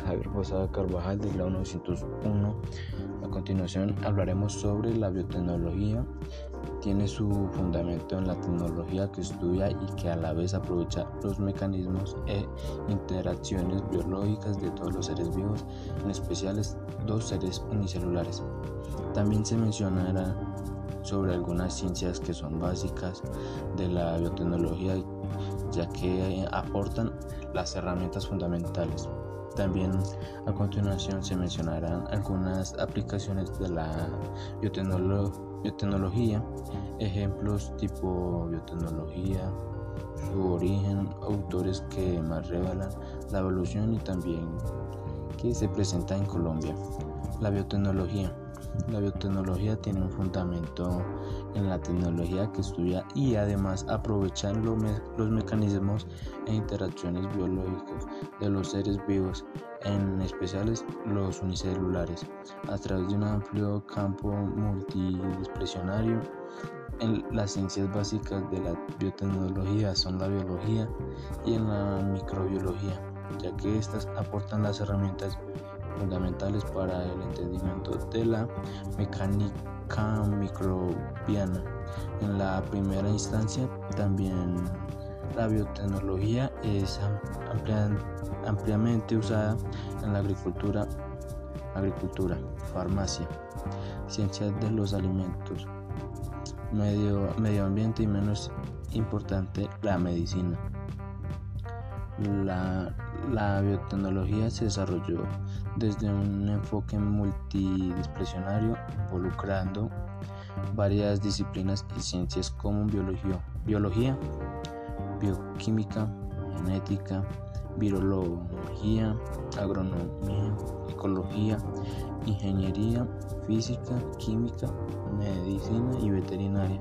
Javier Posada Carvajal del grado 901. A continuación hablaremos sobre la biotecnología. Tiene su fundamento en la tecnología que estudia y que a la vez aprovecha los mecanismos e interacciones biológicas de todos los seres vivos, en especial dos seres unicelulares. También se mencionará sobre algunas ciencias que son básicas de la biotecnología ya que aportan las herramientas fundamentales. También a continuación se mencionarán algunas aplicaciones de la biotecnología, ejemplos tipo biotecnología, su origen, autores que más revelan la evolución y también que se presenta en Colombia. La biotecnología la biotecnología tiene un fundamento en la tecnología que estudia y además aprovecha los mecanismos e interacciones biológicas de los seres vivos, en especial los unicelulares, a través de un amplio campo multidisciplinario. En las ciencias básicas de la biotecnología son la biología y en la microbiología, ya que estas aportan las herramientas fundamentales para el entendimiento de la mecánica microbiana. En la primera instancia, también la biotecnología es ampliamente usada en la agricultura, agricultura, farmacia, ciencias de los alimentos, medio, medio ambiente y menos importante, la medicina. La, la biotecnología se desarrolló desde un enfoque multidisciplinario involucrando varias disciplinas y ciencias como biología, biología bioquímica, genética, virología, agronomía, ecología, ingeniería, física, química, medicina y veterinaria,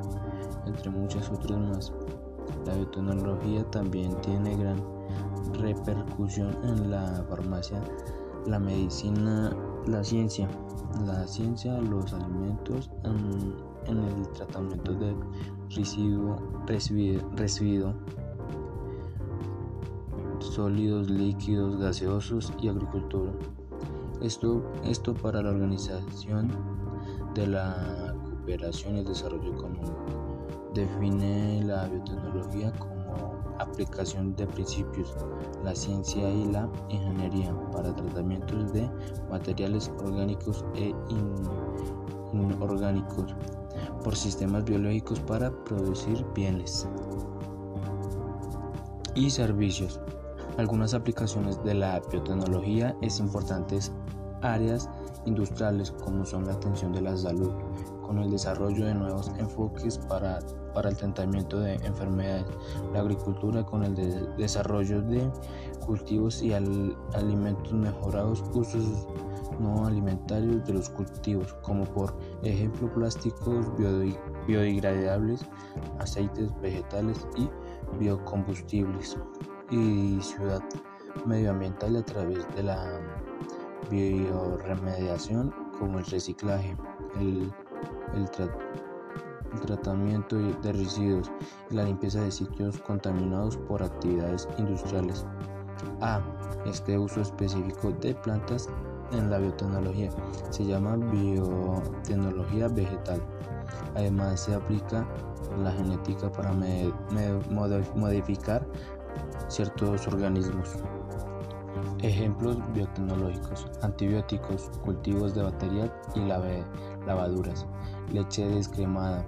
entre muchas otras más. La biotecnología también tiene gran repercusión en la farmacia, la medicina, la ciencia, la ciencia, los alimentos, en, el tratamiento de residuo, residuo, sólidos, líquidos, gaseosos y agricultura. Esto, esto para la organización de la cooperación y el desarrollo económico. Define la biotecnología como aplicación de principios, la ciencia y la ingeniería para tratamientos de materiales orgánicos e inorgánicos por sistemas biológicos para producir bienes y servicios. Algunas aplicaciones de la biotecnología es importantes áreas industriales como son la atención de la salud, con el desarrollo de nuevos enfoques para, para el tratamiento de enfermedades, la agricultura con el desarrollo de cultivos y alimentos mejorados, usos no alimentarios de los cultivos, como por ejemplo plásticos biodegradables, aceites vegetales y biocombustibles, y ciudad medioambiental a través de la bioremediación como el reciclaje, el el, tratamiento de residuos y la limpieza de sitios contaminados por actividades industriales. A. Este uso específico de plantas en la biotecnología se llama biotecnología vegetal. Además se aplica la genética para modificar ciertos organismos. Ejemplos biotecnológicos, antibióticos, cultivos de batería y lavaduras, leche descremada,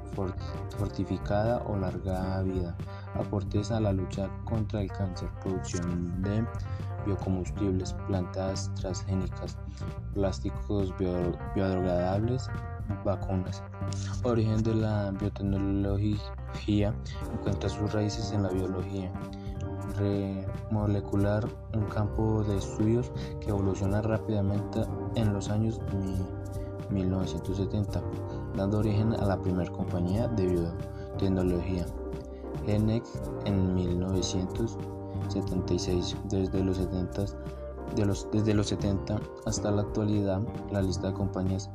fortificada o larga vida, aportes a la lucha contra el cáncer, producción de biocombustibles, plantas transgénicas, plásticos biodegradables, vacunas. Origen de la biotecnología encuentra sus raíces en la biología molecular, un campo de estudios que evoluciona rápidamente en los años 1970, dando origen a la primera compañía de biotecnología, Genex, en 1976. Desde los 70 de desde los 70 hasta la actualidad, la lista de compañías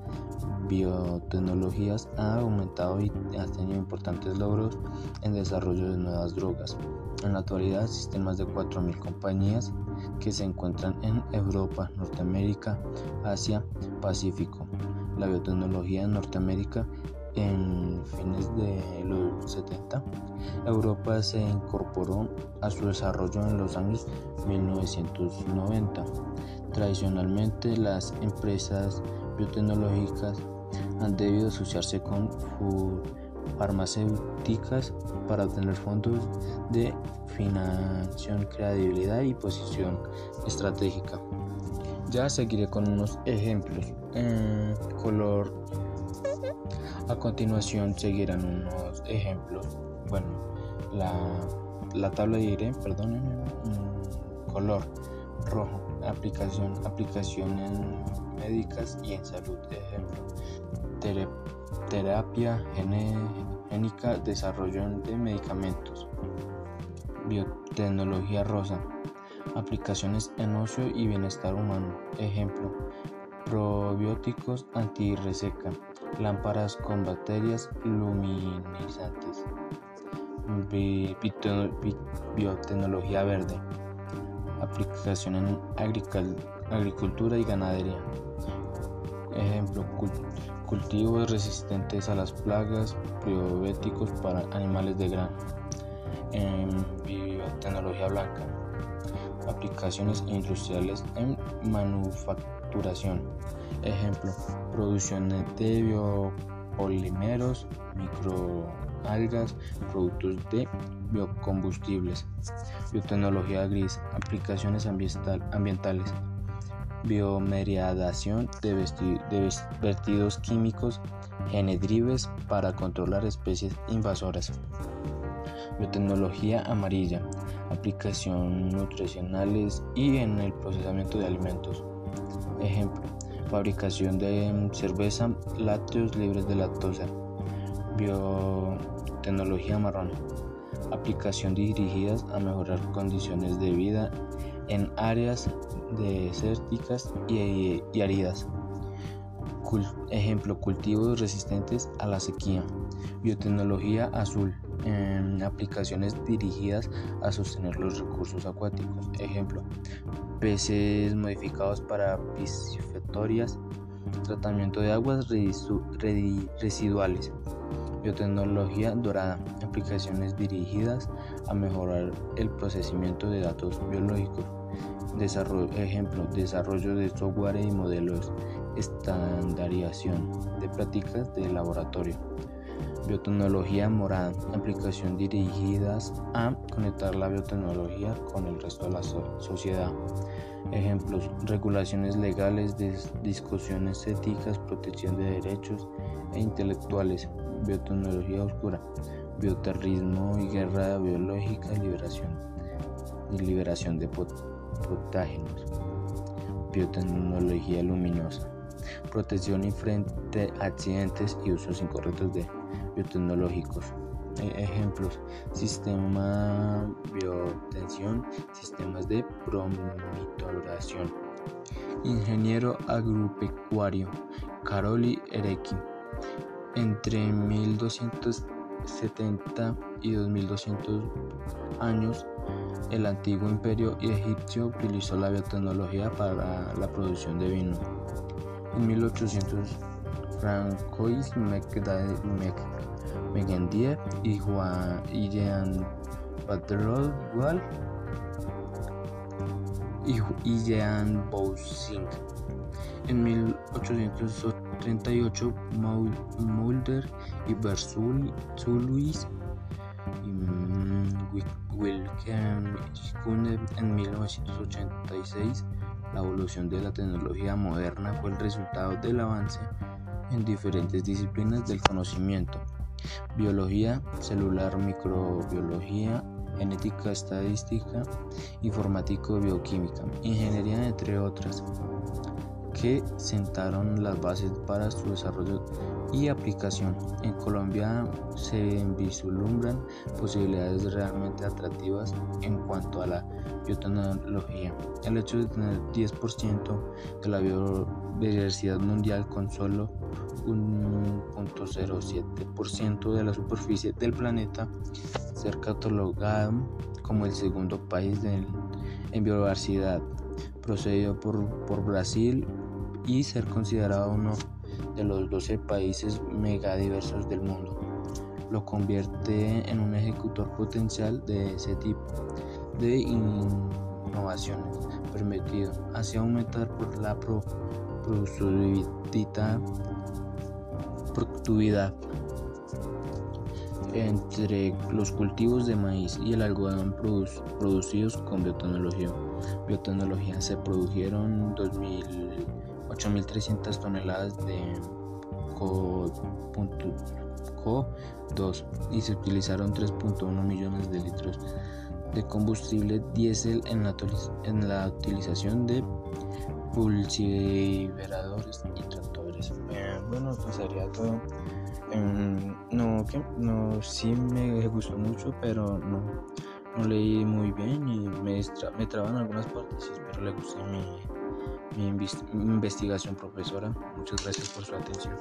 biotecnologías ha aumentado y ha tenido importantes logros en desarrollo de nuevas drogas. En la actualidad existen más de 4.000 compañías que se encuentran en Europa, Norteamérica, Asia, Pacífico. La biotecnología en Norteamérica en fines de los 70, Europa se incorporó a su desarrollo en los años 1990. Tradicionalmente las empresas biotecnológicas han debido asociarse con farmacéuticas para obtener fondos de financiación, credibilidad y posición estratégica. Ya seguiré con unos ejemplos. Eh, color. A continuación seguirán unos ejemplos. Bueno, la, la tabla diré, perdón, mm, color rojo, aplicación, aplicación en médicas y en salud. Ejemplo, terapia génica, desarrollo de medicamentos, biotecnología rosa, aplicaciones en ocio y bienestar humano. Ejemplo, probióticos anti-reseca, lámparas con baterías luminizantes, biotecnología verde, aplicación en agricultura y ganadería. Ejemplo, cultivos resistentes a las plagas, probióticos para animales de grano. En biotecnología blanca, aplicaciones industriales en manufacturación. Ejemplo, producción de biopolímeros, microalgas, productos de biocombustibles. Biotecnología gris, aplicaciones ambientales biomeriadación de, vertidos químicos genedrives para controlar especies invasoras. Biotecnología amarilla, aplicación nutricionales y en el procesamiento de alimentos. Ejemplo, fabricación de cerveza, lácteos libres de lactosa. Biotecnología marrón, aplicación dirigidas a mejorar condiciones de vida en áreas desérticas y, áridas. ejemplo, cultivos resistentes a la sequía. Biotecnología azul. En aplicaciones dirigidas a sostener los recursos acuáticos. Ejemplo, peces modificados para piscifactorias, tratamiento de aguas residuales. Biotecnología dorada. Aplicaciones dirigidas a mejorar el procesamiento de datos biológicos. Desarrollo, ejemplo, desarrollo de software y modelos, estandarización de prácticas de laboratorio. Biotecnología morada, aplicación dirigidas a conectar la biotecnología con el resto de la sociedad. Ejemplos, regulaciones legales, discusiones éticas, protección de derechos e intelectuales, biotecnología oscura, bioterrorismo y guerra biológica, liberación y liberación de biotecnología luminosa, protección frente a accidentes y usos incorrectos de biotecnológicos. E, ejemplos, sistema biotensión, sistemas de promitoración. Ingeniero agropecuario, Caroli Erekin. Entre 1270 y 2200 años, el antiguo imperio egipcio utilizó la biotecnología para la producción de vino. En 1800, Francois Megandier y Juan Jean Patrol y Jean Boussinck. En 1838, Mulder y Berzuluis y Wilhelm en 1986, la evolución de la tecnología moderna fue el resultado del avance en diferentes disciplinas del conocimiento, biología celular, microbiología, genética, estadística, informático, bioquímica, ingeniería, entre otras que sentaron las bases para su desarrollo y aplicación. En Colombia se vislumbran posibilidades realmente atractivas en cuanto a la biotecnología. El hecho de tener 10% de la biodiversidad mundial con solo 1.07% de la superficie del planeta ser catalogado como el segundo país del en biodiversidad, procedido por, por Brasil y ser considerado uno de los 12 países megadiversos del mundo. Lo convierte en un ejecutor potencial de ese tipo de innovaciones, permitido así aumentar por la productividad, productividad entre los cultivos de maíz y el algodón producidos con biotecnología. Biotecnología se produjeron 8.300 toneladas de CO2 y se utilizaron 3.1 millones de litros de combustible diésel en la, en la utilización de pulverizadores y tractores. Eh, bueno, pues sería todo. Em, no, no, sí me gustó mucho, pero no, no leí muy bien y me, me traban algunas partes. Espero le guste mi, mi investigación, profesora. Muchas gracias por su atención.